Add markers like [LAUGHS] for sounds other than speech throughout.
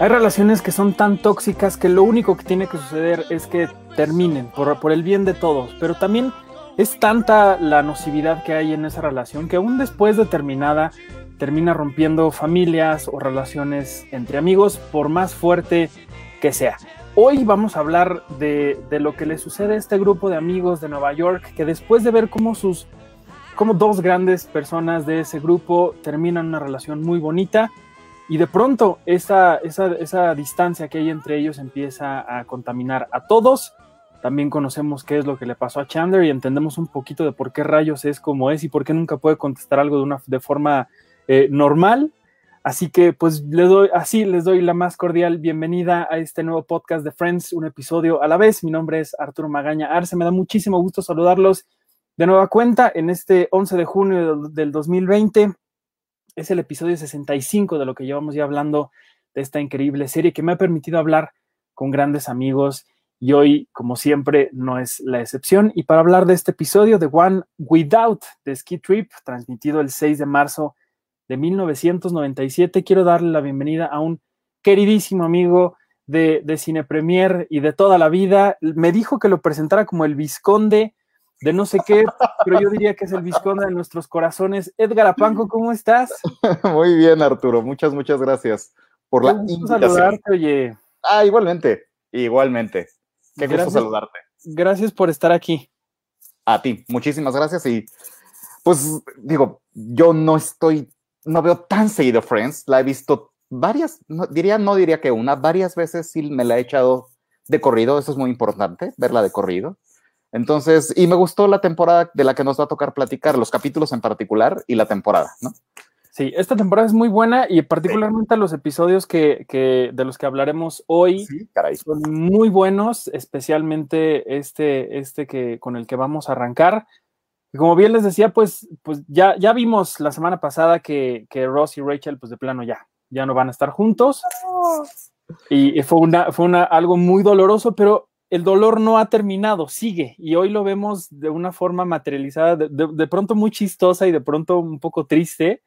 Hay relaciones que son tan tóxicas que lo único que tiene que suceder es que terminen por, el bien de todos, pero también es tanta la nocividad que hay en esa relación que aún después de terminada termina rompiendo familias o relaciones entre amigos por más fuerte que sea. Hoy vamos a hablar de, lo que le sucede a este grupo de amigos de Nueva York que después de ver cómo sus como dos grandes personas de ese grupo terminan una relación muy bonita y de pronto esa, esa, esa, distancia que hay entre ellos empieza a contaminar a todos. También conocemos qué es lo que le pasó a Chandler y entendemos un poquito de por qué rayos es como es y por qué nunca puede contestar algo de, una, de forma eh, normal. Así que pues les doy, así les doy la más cordial bienvenida a este nuevo podcast de Friends, un episodio a la vez. Mi nombre es Arturo Magaña Arce, me da muchísimo gusto saludarlos de nueva cuenta en este 11 de junio del 2020 es el episodio 65 de lo que llevamos ya hablando de esta increíble serie que me ha permitido hablar con grandes amigos y hoy, como siempre, no es la excepción. Y para hablar de este episodio de One Without the Ski Trip, transmitido el 6 de marzo de 1997, quiero darle la bienvenida a un queridísimo amigo de, de Cine Premier y de toda la vida. Me dijo que lo presentara como el Visconde de no sé qué, pero yo diría que es el visconde de nuestros corazones. Edgar Apanco, ¿cómo estás? [LAUGHS] Muy bien, Arturo. Muchas, muchas gracias por la invitación. saludarte, oye. Ah, igualmente, igualmente. Qué gracias, gusto saludarte. Gracias por estar aquí. A ti, muchísimas gracias. Y pues digo, yo no estoy, no veo tan seguido Friends. La he visto varias, no, diría, no diría que una, varias veces sí me la he echado de corrido. Eso es muy importante, verla de corrido. Entonces, y me gustó la temporada de la que nos va a tocar platicar, los capítulos en particular y la temporada, ¿no? Sí, esta temporada es muy buena y particularmente sí. los episodios que, que, de los que hablaremos hoy sí, caray. son muy buenos, especialmente este, este que, con el que vamos a arrancar. Y como bien les decía, pues, pues ya, ya vimos la semana pasada que, que Ross y Rachel, pues de plano ya, ya no van a estar juntos. Oh. Y fue, una, fue una, algo muy doloroso, pero el dolor no ha terminado, sigue, y hoy lo vemos de una forma materializada, de, de, pronto muy chistosa y de pronto un poco triste,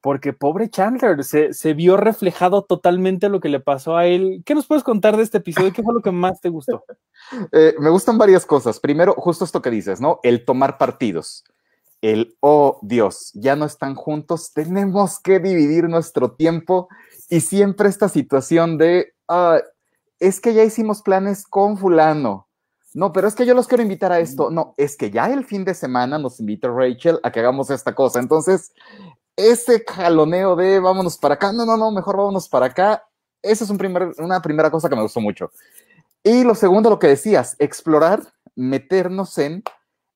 porque pobre Chandler, se, se, vio reflejado totalmente lo que le pasó a él. ¿Qué nos puedes contar de este episodio? ¿Qué fue lo que más te gustó? [LAUGHS] Eh, me gustan varias cosas. Primero, justo esto que dices, ¿no? El tomar partidos. El, oh Dios, ya no están juntos, tenemos que dividir nuestro tiempo y siempre esta situación de, uh, es que ya hicimos planes con fulano. No, pero es que yo los quiero invitar a esto. No, es que ya el fin de semana nos invita Rachel a que hagamos esta cosa. Entonces, ese jaloneo de vámonos para acá, no, no, no, mejor vámonos para acá, esa es un primer, una primera cosa que me gustó mucho. Y lo segundo, lo que decías, explorar, meternos en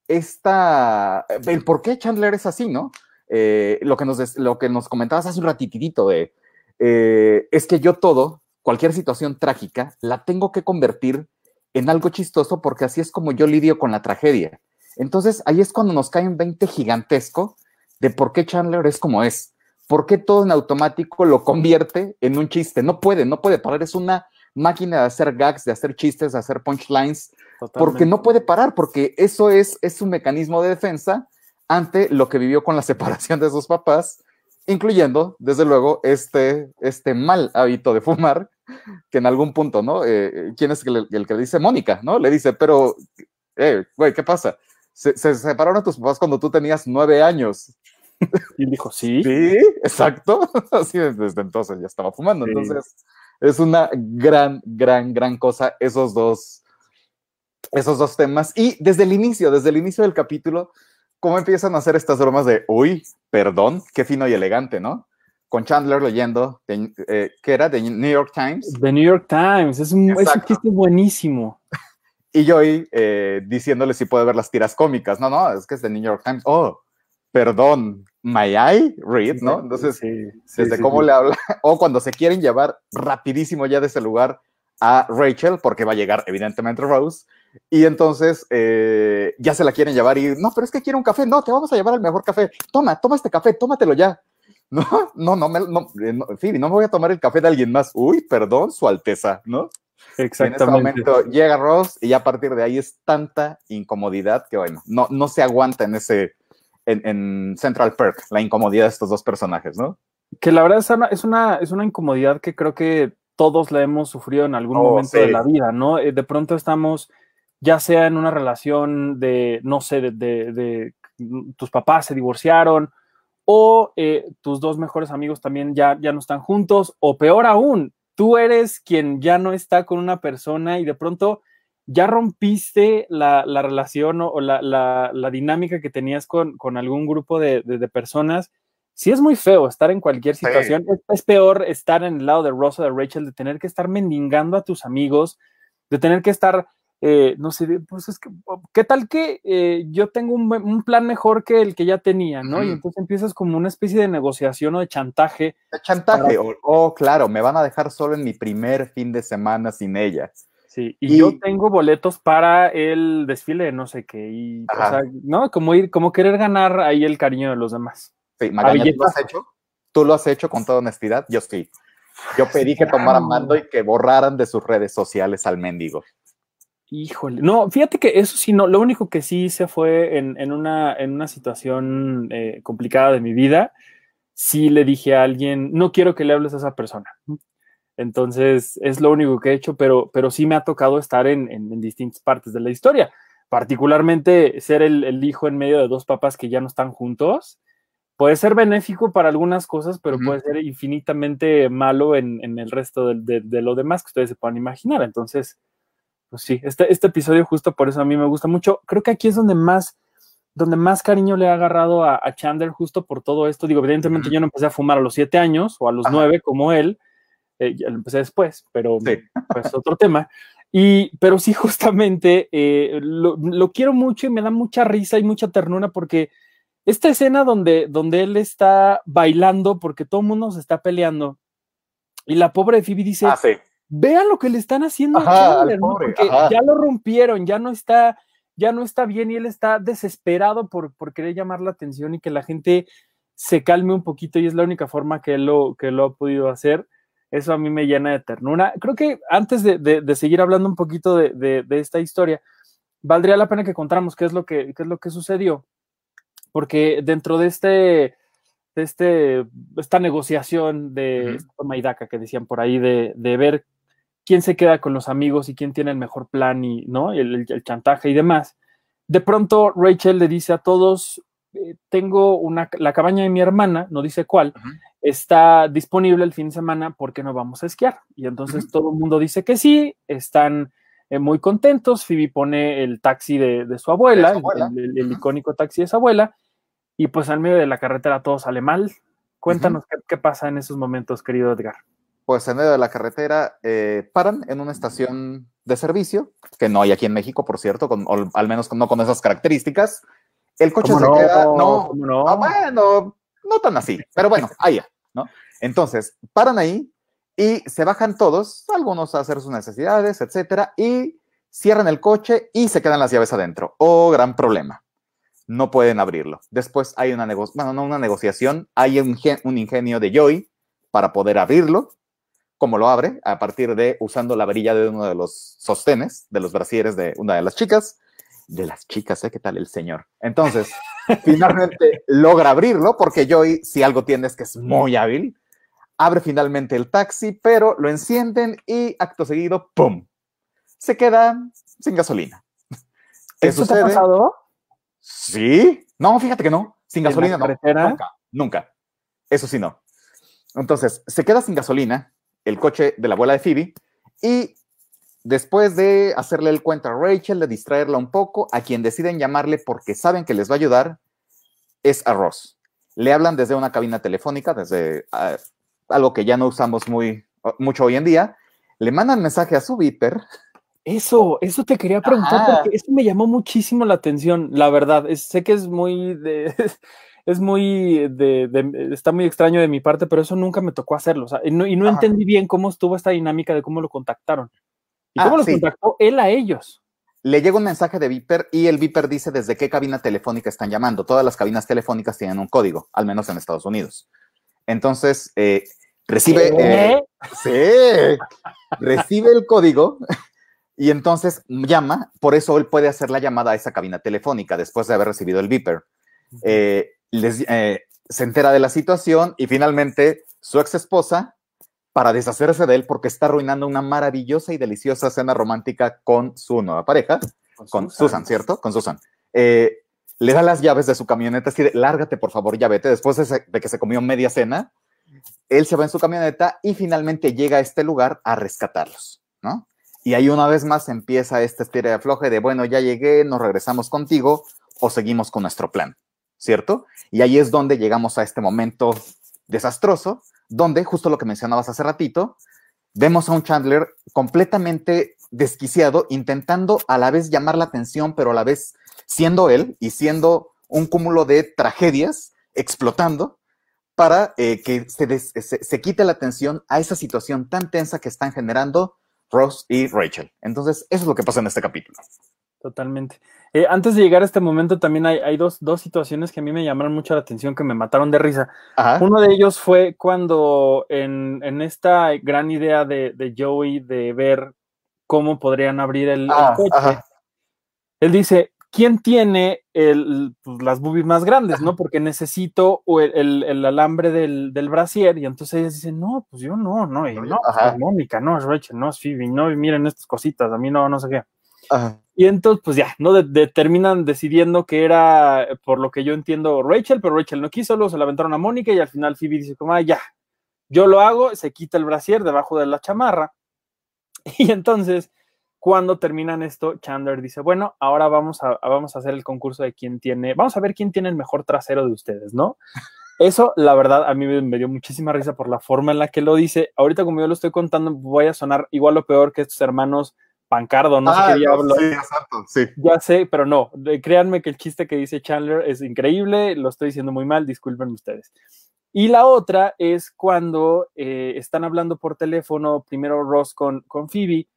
esta, el por qué Chandler es así, ¿no? Eh, lo, que nos, lo que nos comentabas hace un ratitito de, eh, es que yo todo, cualquier situación trágica, la tengo que convertir en algo chistoso porque así es como yo lidio con la tragedia. Entonces ahí es cuando nos cae un 20 gigantesco de por qué Chandler es como es, por qué todo en automático lo convierte en un chiste. No puede, no puede parar, es una máquina de hacer gags, de hacer chistes, de hacer punchlines, Totalmente. porque no puede parar, porque eso es, es un mecanismo de defensa ante lo que vivió con la [LAUGHS] separación de sus papás, incluyendo, desde luego, este, este mal hábito de fumar, que en algún punto, ¿no? Eh, ¿Quién es el, el, que le dice? Mónica, ¿no? Le dice, pero, eh, güey, ¿qué pasa? Se, se, separaron a tus papás cuando tú tenías nueve años. Y él dijo, sí. Sí, exacto. [LAUGHS] Así desde entonces ya estaba fumando. Sí. Entonces, es una gran, gran, gran cosa esos dos, esos dos temas. Y desde el inicio, desde el inicio del capítulo, cómo empiezan a hacer estas bromas de, uy, perdón, qué fino y elegante, ¿no? Con Chandler leyendo, de, eh, ¿qué era? De New York Times. The New York Times, es un, es un chiste buenísimo. [LAUGHS] Y Joey eh, diciéndole si puede ver las tiras cómicas. No, no, es que es de New York Times. Oh, perdón, may I read, ¿no? Entonces, sí, sí, desde sí, cómo le habla, [LAUGHS] o cuando se quieren llevar rapidísimo ya de ese lugar a Rachel, porque va a llegar evidentemente Rose, y entonces eh, ya se la quieren llevar y, no, pero es que quiero un café, no, te vamos a llevar al mejor café, toma, toma este café, tómatelo ya. [LAUGHS] No, no, no, me, no, no, Phoebe, no me voy a tomar el café de alguien más. Uy, perdón, su alteza, ¿no? Exactamente. En ese momento llega Ross y a partir de ahí es tanta incomodidad que, bueno, no, no se aguanta en ese, en, en, Central Perk, la incomodidad de estos dos personajes, ¿no? Que la verdad es una, es una, es una incomodidad que creo que todos la hemos sufrido en algún Oh, momento sí. de la vida, ¿no? Eh, De pronto estamos, ya sea en una relación de, no sé, de, de- de- tus papás se divorciaron, o eh, tus dos mejores amigos también ya, ya no están juntos, o peor aún, tú eres quien ya no está con una persona y de pronto ya rompiste la, la relación o, o la, la- la dinámica que tenías con, con algún grupo de, de- de personas. Sí es muy feo estar en cualquier Sí. situación. Es, es peor estar en el lado de Rosa, de Rachel, de tener que estar mendigando a tus amigos, de tener que estar, eh, no sé, pues es que, ¿qué tal que eh, yo tengo un, un plan mejor que el que ya tenía, ¿no? Y entonces empiezas como una especie de negociación o de chantaje De chantaje. O, oh, claro, me van a dejar solo en mi primer fin de semana sin ella. Sí, y, Y- yo tengo boletos para el desfile de no sé qué, y, o sea, ¿no? Como ir, como querer ganar ahí el cariño de los demás. Sí, Magaña, ¿tú lo has hecho? ¿Tú lo has hecho con toda honestidad? Yo sí. Yo pedí que tomaran mando y que borraran de sus redes sociales al mendigo. Híjole, no, fíjate que eso sí, no, lo único que sí hice fue en, en una, en una situación eh, complicada de mi vida, sí le dije a alguien, no quiero que le hables a esa persona. Entonces, es lo único que he hecho, pero, pero sí me ha tocado estar en, en- distintas partes de la historia, particularmente ser el, el hijo en medio de dos papás que ya no están juntos. Puede ser benéfico para algunas cosas, pero puede ser infinitamente malo en, en el resto de, de- de lo demás que ustedes se puedan imaginar. Entonces, pues sí, este, este episodio justo por eso a mí me gusta mucho. Creo que aquí es donde más, donde más cariño le ha agarrado a, a Chandler justo por todo esto. Digo, evidentemente yo no empecé a fumar a los siete años o a los Ajá. nueve como él, eh, ya lo empecé después, pero Sí. pues otro tema. Y, pero sí, justamente eh, lo, lo quiero mucho y me da mucha risa y mucha ternura porque esta escena donde, donde él está bailando porque todo el mundo se está peleando y la pobre Phoebe dice, Ah, sí. Vean lo que le están haciendo Ajá, a Chandler, ¿no? pobre, porque ajá. ya lo rompieron, ya no está, ya no está bien y él está desesperado por, por querer llamar la atención y que la gente se calme un poquito y es la única forma que él lo, que lo ha podido hacer. Eso a mí me llena de ternura. Creo que antes de, de- de seguir hablando un poquito de, de- esta historia, valdría la pena que contáramos qué es lo que, qué es lo que sucedió, porque dentro de este, este, esta negociación de Ujú. esta toma y daca que decían por ahí de, de ver quién se queda con los amigos y quién tiene el mejor plan y no el, el- el chantaje y demás. De pronto Rachel le dice a todos, eh, tengo una, la cabaña de mi hermana, no dice cuál, está disponible el fin de semana, ¿por qué no vamos a esquiar? Y entonces todo el mundo dice que sí, están eh, muy contentos, Phoebe pone el taxi de, de su abuela, De su abuela. El, el- el Ujú. icónico taxi de su abuela, y pues al medio de la carretera todo sale mal. Cuéntanos qué, qué pasa en esos momentos, querido Edgar. Pues en medio de la carretera eh, paran en una estación de servicio, que no hay aquí en México, por cierto, con, o al menos no con esas características. El coche ¿Cómo se no? queda, no, ¿Cómo no? Ah, bueno, no tan así, pero bueno, allá, ¿no? Entonces, paran ahí y se bajan todos, algunos a hacer sus necesidades, etcétera, y cierran el coche y se quedan las llaves adentro. Oh, gran problema. No pueden abrirlo. Después hay una negociación, bueno, no una negociación, hay un, un ingenio de Joy para poder abrirlo. ¿Cómo lo abre? A partir de usando la varilla de uno de los sostenes, de los brasieres de una de las chicas. De las chicas, ¿eh? ¿Qué tal el señor? Entonces, [LAUGHS] finalmente logra abrirlo, porque Joy, si algo tiene, es que es muy hábil. Abre finalmente el taxi, pero lo encienden y acto seguido, ¡pum! Se queda sin gasolina. ¿Qué ¿Esto te ha sucede? pasado? Sí. No, fíjate que no. Sin ¿En la gasolina no. nunca. Eso sí no. Entonces, se queda sin gasolina el coche de la abuela de Phoebe y después de hacerle el cuento a Rachel, de distraerla un poco, a quien deciden llamarle porque saben que les va a ayudar es a Ross. Le hablan desde una cabina telefónica, desde ah, algo que ya no usamos muy, mucho hoy en día. Le mandan mensaje a su Viper. Eso, eso te quería preguntar Ajá. porque eso me llamó muchísimo la atención, la verdad. Es- sé que es muy de, [LAUGHS] es muy de, de- está muy extraño de mi parte, pero eso nunca me tocó hacerlo. O sea, y no, y no Ajá. entendí bien cómo estuvo esta dinámica de cómo lo contactaron. ¿Y Ah, cómo los sí. contactó él a ellos? Le llega un mensaje de Viper y el Viper dice desde qué cabina telefónica están llamando. Todas las cabinas telefónicas tienen un código, al menos en Estados Unidos. Entonces, eh, recibe, eh, sí, recibe el código [LAUGHS] y entonces llama. Por eso él puede hacer la llamada a esa cabina telefónica después de haber recibido el Viper. Eh, les- eh, se entera de la situación y finalmente su ex esposa para deshacerse de él porque está arruinando una maravillosa y deliciosa cena romántica con su nueva pareja, con, Susan. ¿cierto? Con Susan. Eh, le da las llaves de su camioneta, así de, lárgate por favor, ya vete, después de, que se comió media cena, él se va en su camioneta y finalmente llega a este lugar a rescatarlos, ¿no? Y ahí una vez más empieza este estira de afloje de, bueno, ya llegué, nos regresamos contigo o seguimos con nuestro plan, ¿cierto? Y ahí es donde llegamos a este momento desastroso, donde, justo lo que mencionabas hace ratito, vemos a un Chandler completamente desquiciado, intentando a la vez llamar la atención, pero a la vez siendo él y siendo un cúmulo de tragedias explotando para eh, que se, se, quite la atención a esa situación tan tensa que están generando Ross y Rachel. Entonces, eso es lo que pasa en este capítulo. Totalmente. Eh, antes de llegar a este momento, también hay, dos, situaciones que a mí me llamaron mucho la atención, que me mataron de risa. Uno de ellos fue cuando en, esta gran idea de, Joey de ver cómo podrían abrir el, ah, coche, él dice, ¿quién tiene el, pues, las boobies más grandes, no? Porque necesito el, alambre del, del, brasier. Y entonces ellos dicen, no, pues yo no, no, y no, es Mónica, no es Rachel, no es Phoebe, no, miren estas cositas, a mí no, no sé qué. Y entonces, pues ya, ¿no? terminan decidiendo que era, por lo que yo entiendo, Rachel, pero Rachel no quiso, luego se la aventaron a Mónica y al final Phoebe dice como, ah, ya, yo lo hago, se quita el brasier debajo de la chamarra. [LAUGHS] Y entonces, cuando terminan esto, Chandler dice, bueno, ahora vamos a, vamos a hacer el concurso de quién tiene, vamos a ver quién tiene el mejor trasero de ustedes, ¿no? [LAUGHS] Eso, la verdad, a mí me dio muchísima risa por la forma en la que lo dice. Ahorita, como yo lo estoy contando, voy a sonar igual o peor que estos hermanos Pancardo, no sé qué ah, diablo. Sí, exacto, sí. Ya sé, pero no, créanme que el chiste que dice Chandler es increíble, lo estoy diciendo muy mal, disculpen ustedes. Y la otra es cuando eh, están hablando por teléfono, primero Ross con, con Phoebe,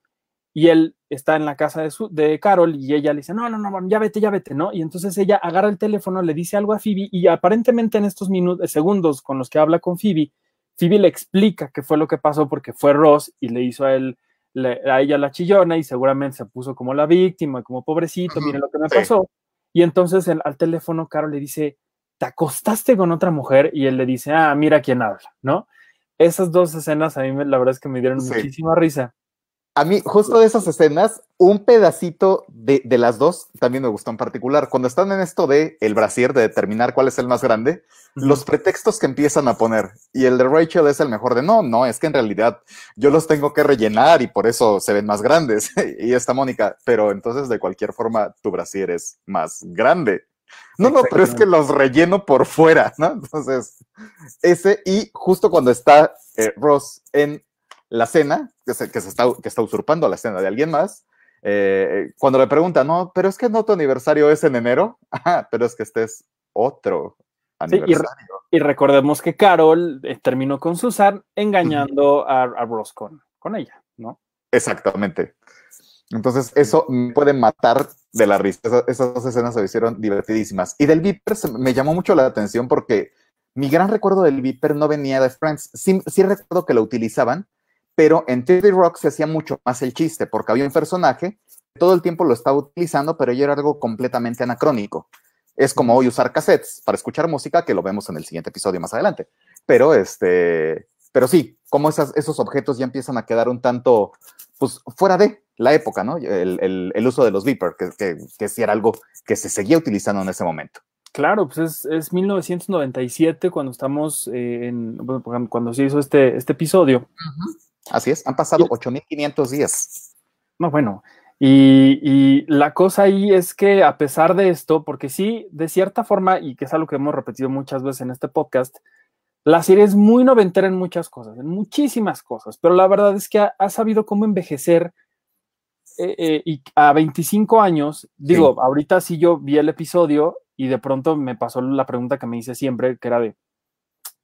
y él está en la casa de, su, de Carol y ella le dice, no, no, no, ya vete, ya vete, ¿no? Y entonces ella agarra el teléfono, le dice algo a Phoebe y aparentemente en estos minutos, segundos con los que habla con Phoebe, Phoebe le explica qué fue lo que pasó porque fue Ross y le hizo a él a ella la chillona y seguramente se puso como la víctima, como pobrecito, mire lo que me pasó. Y entonces al teléfono, Carol le dice, ¿te acostaste con otra mujer? Y él le dice, ah, mira quién habla, ¿no? Esas dos escenas a mí la verdad es que me dieron muchísima risa. A mí, justo de esas escenas, un pedacito de, las dos también me gustó en particular. Cuando están en esto de el brasier, de determinar cuál es el más grande, los pretextos que empiezan a poner. Y el de Rachel es el mejor de no, no, es que en realidad yo los tengo que rellenar y por eso se ven más grandes. [LAUGHS] y esta Mónica, pero entonces de cualquier forma tu brasier es más grande. No, no, pero es que los relleno por fuera, ¿no? Entonces, ese, y justo cuando está eh, Ross en la cena, que, se, que, se está, que está usurpando la cena de alguien más, eh, cuando le pregunta, no, pero es que no tu aniversario es en enero, [LAUGHS] pero es que este es otro aniversario. y, recordemos que Carol eh, terminó con Susan engañando a, a Ross con, ella, ¿no? Exactamente. Entonces, eso me puede matar de la risa. Esas, dos escenas se hicieron divertidísimas. Y del Viper me llamó mucho la atención porque mi gran recuerdo del Viper no venía de Friends. Sí, sí recuerdo que lo utilizaban, pero en TV Rock se hacía mucho más el chiste, porque había un personaje que todo el tiempo lo estaba utilizando, pero ya era algo completamente anacrónico. Es como hoy usar cassettes para escuchar música, que lo vemos en el siguiente episodio más adelante. Pero este, pero sí, como esos objetos ya empiezan a quedar un tanto, pues, fuera de la época, ¿no? El, uso de los Viper, que, que, que sí era algo que se seguía utilizando en ese momento. Claro, pues es, 1997 cuando estamos en, cuando se hizo este, este episodio. Así es, han pasado 8.500 días. No, bueno, y, la cosa ahí es que a pesar de esto, porque sí, de cierta forma, y que es algo que hemos repetido muchas veces en este podcast, la serie es muy noventera en muchas cosas, en muchísimas cosas, pero la verdad es que ha, sabido cómo envejecer eh, eh, y a 25 años, digo, ahorita sí yo vi el episodio y de pronto me pasó la pregunta que me hice siempre, que era de,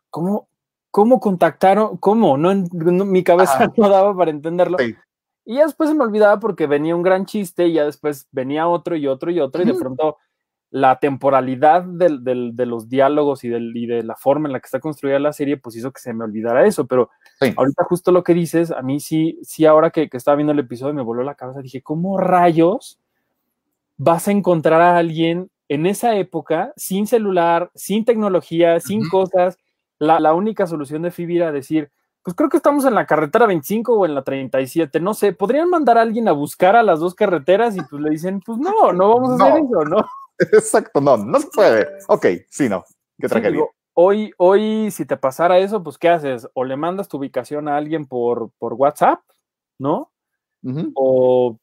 ¿cómo, ¿Cómo contactaron? ¿Cómo? No, mi cabeza [LAUGHS] no daba para entenderlo. Y ya después se me olvidaba porque venía un gran chiste y ya después venía otro y otro y otro y de pronto la temporalidad de los diálogos y, de la forma en la que está construida la serie pues hizo que se me olvidara eso, pero ahorita justo lo que dices, a mí sí, sí ahora que, estaba viendo el episodio me voló la cabeza, dije, ¿cómo rayos vas a encontrar a alguien en esa época sin celular, sin tecnología, sin cosas? La, única solución de Phoebe era decir, pues creo que estamos en la carretera 25 o en la 37, no sé, podrían mandar a alguien a buscar a las dos carreteras y pues le dicen, pues no, no vamos a hacer eso, ¿no? [LAUGHS] Exacto, no, no se puede. Ok, sí, no, qué tragedia. hoy, hoy, si te pasara eso, pues ¿qué haces? O le mandas tu ubicación a alguien por, por WhatsApp, ¿no? o,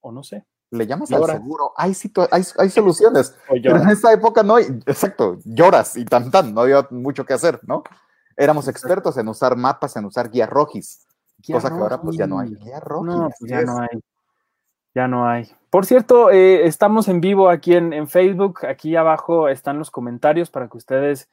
o no sé. Le llamas al seguro. Hay, hay, hay soluciones. Pero en esa época no hay, exacto, lloras y tan tan, no había mucho que hacer, ¿no? Éramos expertos en usar mapas, en usar guías rojis, cosa que ahora pues ya no hay. Guía no, pues ya no hay. Ya no hay. Por cierto, eh, estamos en vivo aquí en, en, Facebook. Aquí abajo están los comentarios para que ustedes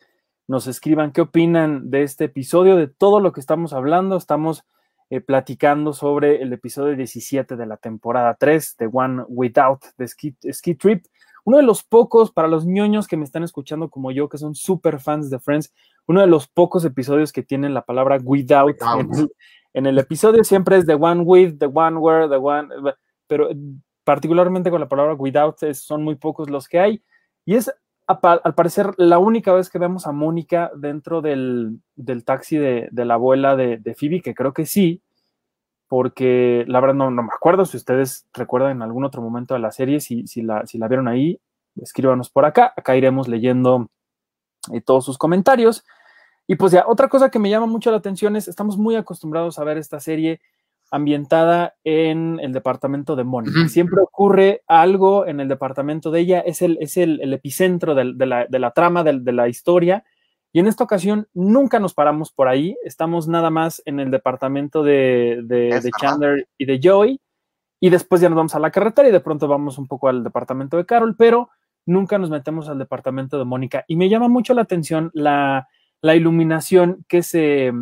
nos escriban qué opinan de este episodio, de todo lo que estamos hablando. Estamos eh, platicando sobre el episodio 17 de la temporada 3 de One Without the Ski, Trip. Uno de los pocos, para los ñoños que me están escuchando como yo, que son super fans de Friends, uno de los pocos episodios que tienen la palabra without, En, el, episodio siempre es the one with, the one where, the one, pero particularmente con la palabra without son muy pocos los que hay. Y es al parecer la única vez que vemos a Mónica dentro del, taxi de, la abuela de, de, Phoebe, que creo que sí, porque la verdad no, me acuerdo si ustedes recuerdan en algún otro momento de la serie, si, si, la, si la vieron ahí, escríbanos por acá, acá iremos leyendo eh, todos sus comentarios. Y pues ya, otra cosa que me llama mucho la atención es, estamos muy acostumbrados a ver esta serie ambientada en el departamento de Mónica. Siempre ocurre algo en el departamento de ella, es el, es el, epicentro de, la, trama, de, la historia. Y en esta ocasión nunca nos paramos por ahí, estamos nada más en el departamento de, de Chandler y de Joey, y después ya nos vamos a la carretera y de pronto vamos un poco al departamento de Carol, pero nunca nos metemos al departamento de Mónica. Y me llama mucho la atención la, la iluminación que se,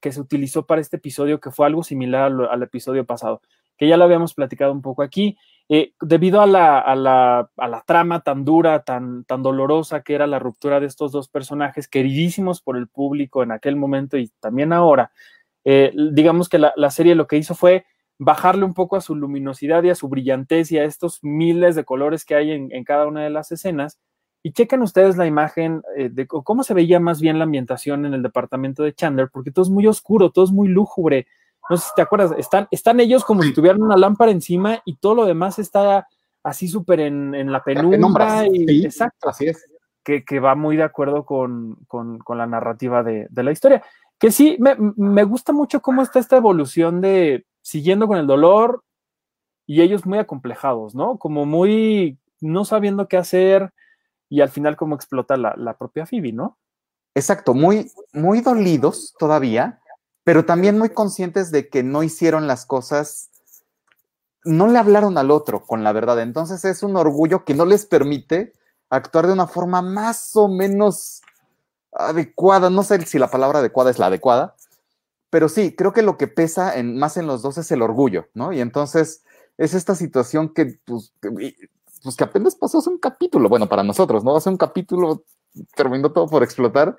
que se utilizó para este episodio, que fue algo similar al, episodio pasado, que ya lo habíamos platicado un poco aquí. Eh, debido a la, a, la, a la, trama tan dura, tan, tan dolorosa que era la ruptura de estos dos personajes, queridísimos por el público en aquel momento y también ahora, eh, digamos que la, la, serie lo que hizo fue bajarle un poco a su luminosidad y a su brillantez y a estos miles de colores que hay en, en cada una de las escenas y chequen ustedes la imagen eh, de cómo se veía más bien la ambientación en el departamento de Chandler, porque todo es muy oscuro, todo es muy lúgubre. No sé si te acuerdas, están, están ellos como si tuvieran una lámpara encima y todo lo demás está así súper en, la penumbra. y, exacto, así es. Que, va muy de acuerdo con, la narrativa de, la historia. Que sí, me, me gusta mucho cómo está esta evolución de siguiendo con el dolor y ellos muy acomplejados, ¿no? Como muy no sabiendo qué hacer, y al final cómo explota la, propia Phoebe, ¿no? Exacto, muy, muy dolidos todavía, pero también muy conscientes de que no hicieron las cosas, no le hablaron al otro con la verdad. Entonces es un orgullo que no les permite actuar de una forma más o menos adecuada. No sé si la palabra adecuada es la adecuada, pero sí, creo que lo que pesa más en los dos es el orgullo, ¿no? Y entonces es esta situación que pues, pues que apenas pasó hace un capítulo, bueno, para nosotros, ¿no? Hace un capítulo terminó todo por explotar.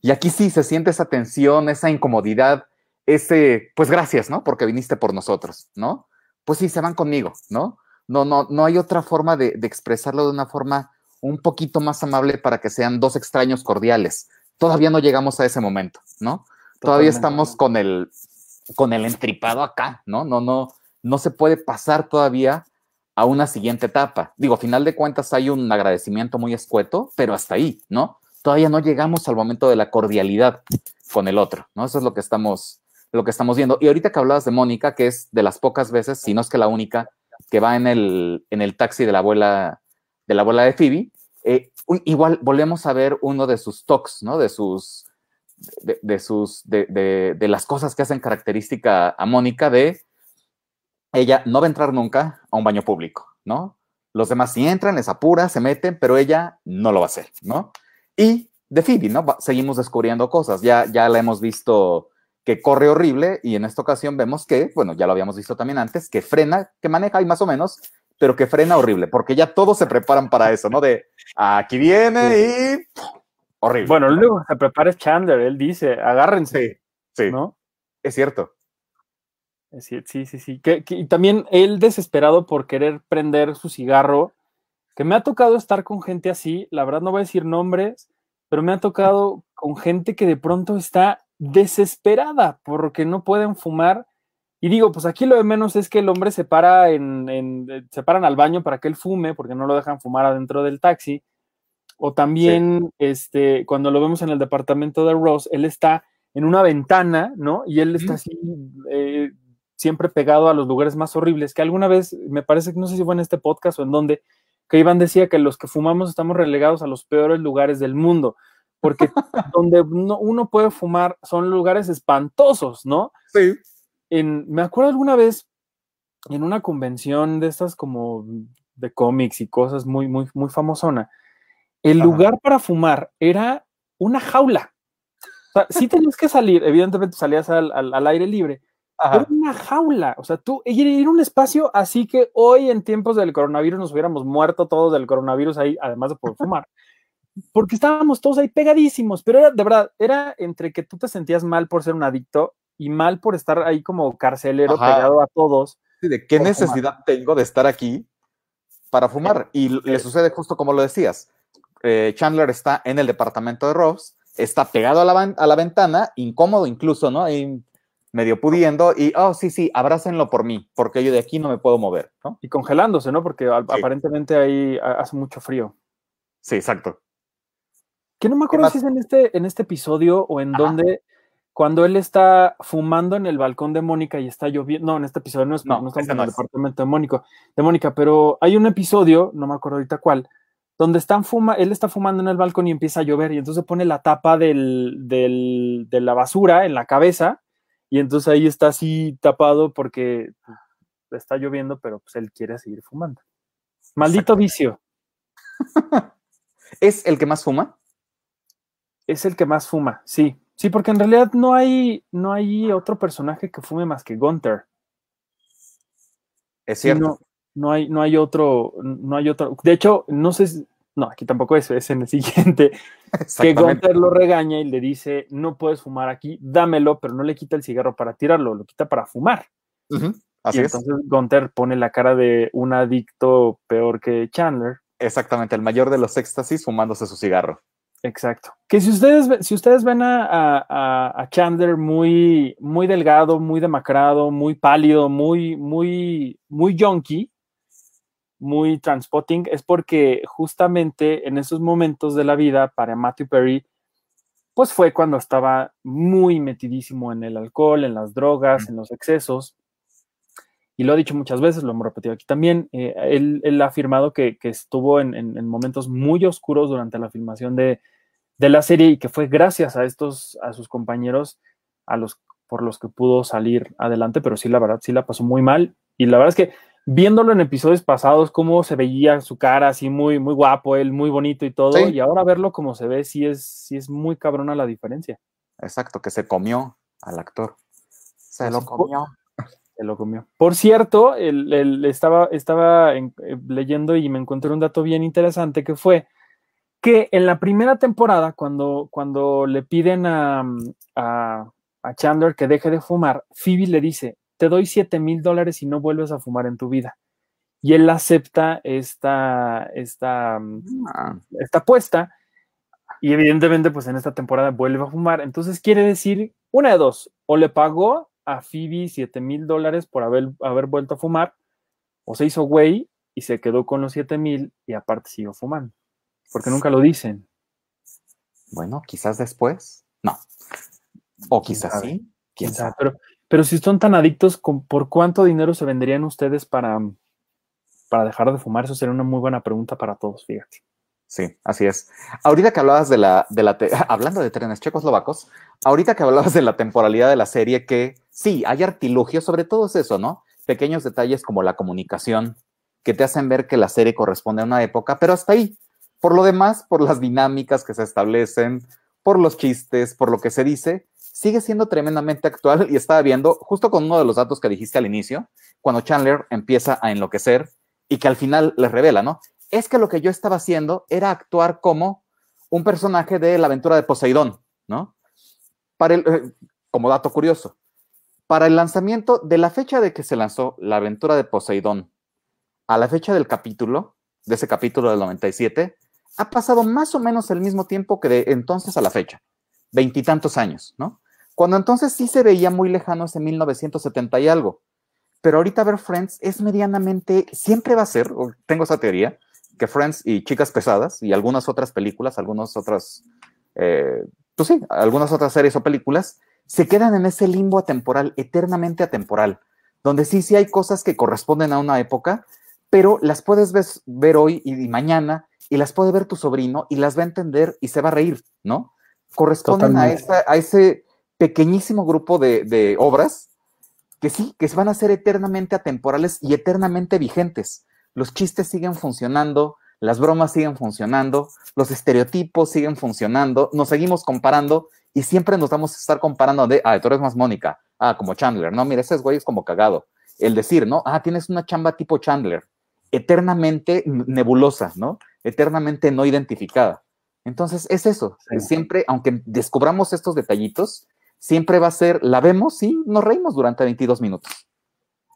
Y aquí sí se siente esa tensión, esa incomodidad, ese, pues gracias, ¿no? Porque viniste por nosotros, ¿no? Pues sí, se van conmigo, ¿no? No, no, no hay otra forma de, expresarlo de una forma un poquito más amable para que sean dos extraños cordiales. Todavía no llegamos a ese momento, ¿no? Todavía estamos con el, con el entripado acá, ¿no? No, no, no se puede pasar todavía a una siguiente etapa. Digo, a final de cuentas hay un agradecimiento muy escueto, pero hasta ahí, ¿no? Todavía no llegamos al momento de la cordialidad con el otro, ¿no? Eso es lo que estamos, lo que estamos viendo. Y ahorita que hablabas de Mónica, que es de las pocas veces, si no es que la única, que va en el, en el taxi de la abuela de la abuela de Phoebe, eh, igual volvemos a ver uno de sus talks, ¿no? De sus, de, sus, de, de, las cosas que hacen característica a Mónica de ella no va a entrar nunca a un baño público, ¿no? Los demás sí entran, les apura, se meten, pero ella no lo va a hacer, ¿no? Y de Phoebe, ¿no? seguimos descubriendo cosas. Ya, ya la hemos visto que corre horrible y en esta ocasión vemos que, bueno, ya lo habíamos visto también antes, que frena, que maneja ahí más o menos, pero que frena horrible, porque ya todos se preparan para eso, ¿no? De aquí viene y horrible. Bueno, luego se prepara Chandler, él dice, agárrense. Sí, sí. ¿no? Es cierto. Sí, sí, sí. Que, y también él desesperado por querer prender su cigarro, que me ha tocado estar con gente así, la verdad no voy a decir nombres, pero me ha tocado con gente que de pronto está desesperada porque no pueden fumar. Y digo, pues aquí lo de menos es que el hombre se para en, en se paran al baño para que él fume, porque no lo dejan fumar adentro del taxi. O también, este, cuando lo vemos en el departamento de Ross, él está en una ventana, ¿no? Y él está así, eh, siempre pegado a los lugares más horribles, que alguna vez, me parece que no sé si fue en este podcast o en donde, que Iván decía que los que fumamos estamos relegados a los peores lugares del mundo, porque [LAUGHS] donde uno, puede fumar son lugares espantosos, ¿no? Sí. En, me acuerdo alguna vez en una convención de estas como de cómics y cosas muy, muy, muy famosona, el lugar para fumar era una jaula. O sea, sí tenías que salir, evidentemente salías al, aire libre, pero una jaula. O sea, tú, ir a un espacio así que hoy en tiempos del coronavirus nos hubiéramos muerto todos del coronavirus ahí, además de por fumar. Porque estábamos todos ahí pegadísimos, pero era, de verdad, era entre que tú te sentías mal por ser un adicto y mal por estar ahí como carcelero pegado a todos. ¿De qué necesidad tengo de estar aquí para fumar? Y le sucede justo como lo decías eh, Chandler está en el departamento de Ross, está pegado a la, a la ventana, incómodo incluso, ¿no? Y medio pudiendo y, oh, sí, sí, abrácenlo por mí, porque yo de aquí no me puedo mover, ¿no? Y congelándose, ¿no? Porque aparentemente ahí hace mucho frío. Sí, exacto. Que no me acuerdo si es en este, en este episodio o en donde cuando él está fumando en el balcón de Mónica y está lloviendo, no, en este episodio no, es, no, estamos en el departamento de Mónica, de Mónica, pero hay un episodio, no me acuerdo ahorita cuál, donde están fuma, él está fumando en el balcón y empieza a llover y entonces pone la tapa del, del, de la basura en la cabeza y entonces ahí está así tapado porque pues, está lloviendo, pero pues él quiere seguir fumando. Maldito vicio. ¿Es el que más fuma? Es el que más fuma, sí. Sí, porque en realidad no hay, no hay otro personaje que fume más que Gunther. Es cierto no hay, no hay otro, no hay otro. De hecho, no sé, no, aquí tampoco es, es en el [LAUGHS] siguiente, que Gunther lo regaña y le dice, no puedes fumar aquí, dámelo, pero no le quita el cigarro para tirarlo, lo quita para fumar. Así y entonces Gunther pone la cara de un adicto peor que Chandler. Exactamente, el mayor de los éxtasis fumándose su cigarro. Exacto. Que si ustedes, si ustedes ven a, Chandler muy, muy delgado, muy demacrado, muy pálido, muy, muy, muy junkie, muy transpotting es porque justamente en esos momentos de la vida para Matthew Perry, pues fue cuando estaba muy metidísimo en el alcohol, en las drogas, en los excesos. Y lo ha dicho muchas veces, lo hemos repetido aquí también. Eh, él, ha afirmado que, estuvo en, momentos muy oscuros durante la filmación de, de, la serie y que fue gracias a estos, a sus compañeros, a los por los que pudo salir adelante, pero sí, la verdad, sí la pasó muy mal. Y la verdad es que viéndolo en episodios pasados, cómo se veía su cara así muy, muy guapo, él muy bonito y todo, y ahora verlo como se ve, sí es, sí es muy cabrona la diferencia. Exacto, que se comió al actor. Se lo comió. [LAUGHS] Se lo comió. Por cierto, él, estaba, estaba eh, leyendo y me encontré un dato bien interesante que fue que en la primera temporada, cuando, cuando le piden a, a, a Chandler que deje de fumar, Phoebe le dice, te doy 7 mil dólares y no vuelves a fumar en tu vida. Y él acepta esta, esta, ah. esta apuesta y evidentemente pues en esta temporada vuelve a fumar. Entonces quiere decir una de dos, o le pagó a Phoebe 7 mil dólares por haber, haber vuelto a fumar, o se hizo güey y se quedó con los 7 mil y aparte siguió fumando, porque nunca lo dicen. Bueno, quizás después, no. O quizás sí. ¿Quién sabe? Pero, pero si son tan adictos, ¿por cuánto dinero se venderían ustedes para, para dejar de fumar? Eso sería una muy buena pregunta para todos, fíjate. Sí, así es. Ahorita que hablabas de la, de la [LAUGHS] hablando de trenes checoslovacos, ahorita que hablabas de la temporalidad de la serie, que sí, hay artilugios, sobre todo es eso, ¿no? Pequeños detalles como la comunicación, que te hacen ver que la serie corresponde a una época, pero hasta ahí. Por lo demás, por las dinámicas que se establecen, por los chistes, por lo que se dice, sigue siendo tremendamente actual y estaba viendo, justo con uno de los datos que dijiste al inicio, cuando Chandler empieza a enloquecer y que al final le revela, ¿no? Es que lo que yo estaba haciendo era actuar como un personaje de la aventura de Poseidón, ¿no? Para el, eh, como dato curioso, para el lanzamiento de la fecha de que se lanzó la aventura de Poseidón a la fecha del capítulo, de ese capítulo del 97, ha pasado más o menos el mismo tiempo que de entonces a la fecha, veintitantos años, ¿no? Cuando entonces sí se veía muy lejano ese 1970 y algo. Pero ahorita ver Friends es medianamente, siempre va a ser, tengo esa teoría, que Friends y Chicas Pesadas y algunas otras películas, algunas otras, eh, pues sí, algunas otras series o películas, se quedan en ese limbo atemporal, eternamente atemporal, donde sí, sí hay cosas que corresponden a una época, pero las puedes ver, hoy y, mañana, y las puede ver tu sobrino y las va a entender y se va a reír, ¿no? Corresponden a, a, ese pequeñísimo grupo de, de obras que sí, que van a ser eternamente atemporales y eternamente vigentes. Los chistes siguen funcionando, las bromas siguen funcionando, los estereotipos siguen funcionando, nos seguimos comparando y siempre nos vamos a estar comparando de, ah, tú eres más Mónica, ah, como Chandler, no, mira, ese güey es como cagado. El decir, ¿no? Ah, tienes una chamba tipo Chandler, eternamente nebulosa, ¿no? Eternamente no identificada. Entonces, es eso. Siempre, aunque descubramos estos detallitos, siempre va a ser, la vemos y nos reímos durante 22 minutos.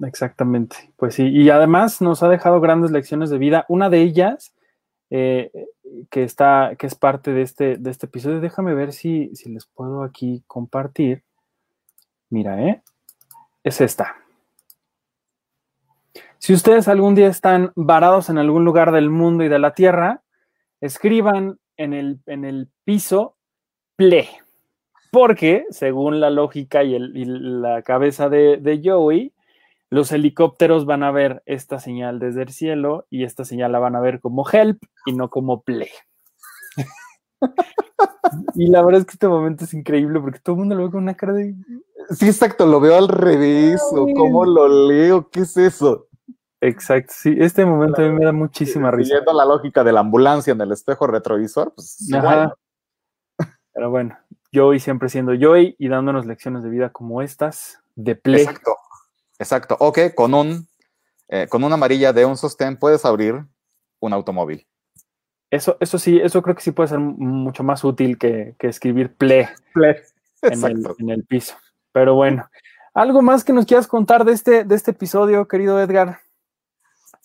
Exactamente, pues sí, y además nos ha dejado grandes lecciones de vida. Una de ellas, eh, que está, que es parte de este, de este episodio, déjame ver si, si les puedo aquí compartir. Mira, ¿eh? Es esta. Si ustedes algún día están varados en algún lugar del mundo y de la tierra, escriban en el, en el piso ple. Porque, según la lógica y, la cabeza de, de Joey, los helicópteros van a ver esta señal desde el cielo y esta señal la van a ver como help y no como play. y la verdad es que este momento es increíble porque todo el mundo lo ve con una cara de. Sí, exacto, lo veo al revés, o cómo lo leo, ¿qué es eso? Exacto, sí, este momento a mí me da muchísima risa. Siguiendo la lógica de la ambulancia en el espejo retrovisor, pues Pero bueno, Joey siempre siendo Joey y dándonos lecciones de vida como estas, de play. Exacto. Exacto. Ok, con un eh, con una amarilla de un sostén puedes abrir un automóvil. Eso, eso sí, eso creo que sí puede ser mucho más útil que, escribir ple, en, el, piso. Pero bueno, ¿algo más que nos quieras contar de este, de este episodio, querido Edgar?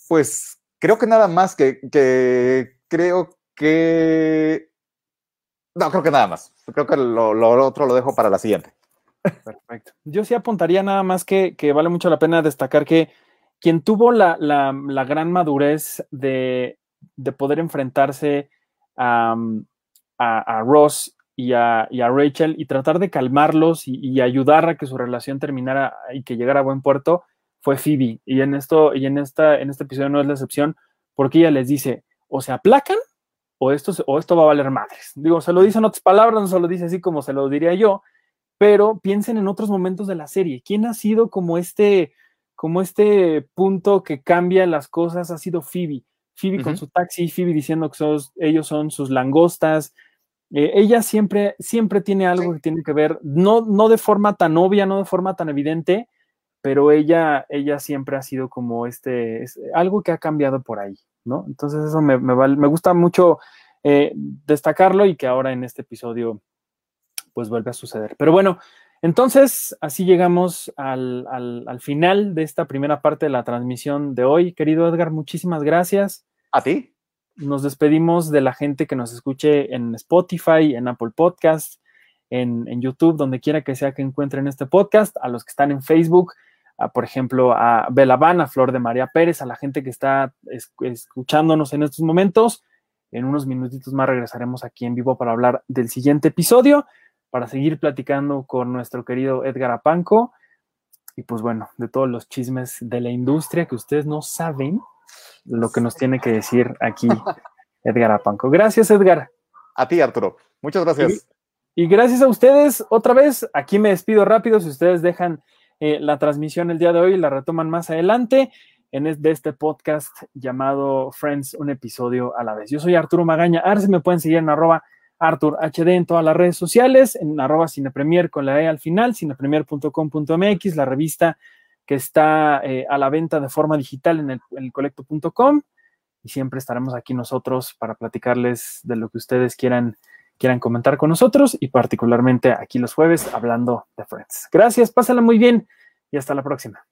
Pues creo que nada más que, que creo que... No, creo que nada más. Creo que lo otro lo dejo para la siguiente. Perfecto. Yo sí apuntaría nada más que, vale mucho la pena destacar que quien tuvo la, gran madurez de, poder enfrentarse a, Ross y a, Rachel y tratar de calmarlos y, ayudar a que su relación terminara y que llegara a buen puerto fue Phoebe. Y en esto, y en esta, en este episodio no es la excepción, porque ella les dice, o se aplacan o esto, o esto va a valer madres. Digo, se lo dice en otras palabras, no se lo dice así como se lo diría yo, pero piensen en otros momentos de la serie. ¿Quién ha sido como este, como este punto que cambia las cosas? Ha sido Phoebe. Phoebe con su taxi, Phoebe diciendo que ellos son sus langostas. Eh, ella siempre, siempre tiene algo que tiene que ver, no, no de forma tan obvia, no de forma tan evidente, pero ella, ella siempre ha sido como este, algo que ha cambiado por ahí, ¿no? Entonces eso me, me, gusta mucho eh, destacarlo y que ahora en este episodio pues vuelve a suceder. Pero bueno, entonces así llegamos al, final de esta primera parte de la transmisión de hoy. Querido Edgar, muchísimas gracias. A ti. Nos despedimos de la gente que nos escuche en Spotify, en Apple Podcast, en, YouTube, donde quiera que sea que encuentren este podcast, a los que están en Facebook, por ejemplo, a Belaván, a Flor de María Pérez, a la gente que está escuchándonos en estos momentos. En unos minutitos más regresaremos aquí en vivo para hablar del siguiente episodio para seguir platicando con nuestro querido Edgar Apanco. Y pues bueno, de todos los chismes de la industria que ustedes no saben lo que nos tiene que decir aquí [LAUGHS] Edgar Apanco. Gracias, Edgar. A ti, Arturo. Muchas gracias. Y, gracias a ustedes otra vez. Aquí me despido rápido. Si ustedes dejan eh, la transmisión el día de hoy, la retoman más adelante en de este podcast llamado Friends, un episodio a la vez. Yo soy Arturo Magaña. Se me pueden seguir en arroba Arthur HD en todas las redes sociales, en arroba cinepremier con la E al final, cinepremier.com.mx, la revista que está eh, a la venta de forma digital en el, colecto.com y siempre estaremos aquí nosotros para platicarles de lo que ustedes quieran, quieran comentar con nosotros y particularmente aquí los jueves hablando de Friends. Gracias, pásenla muy bien y hasta la próxima.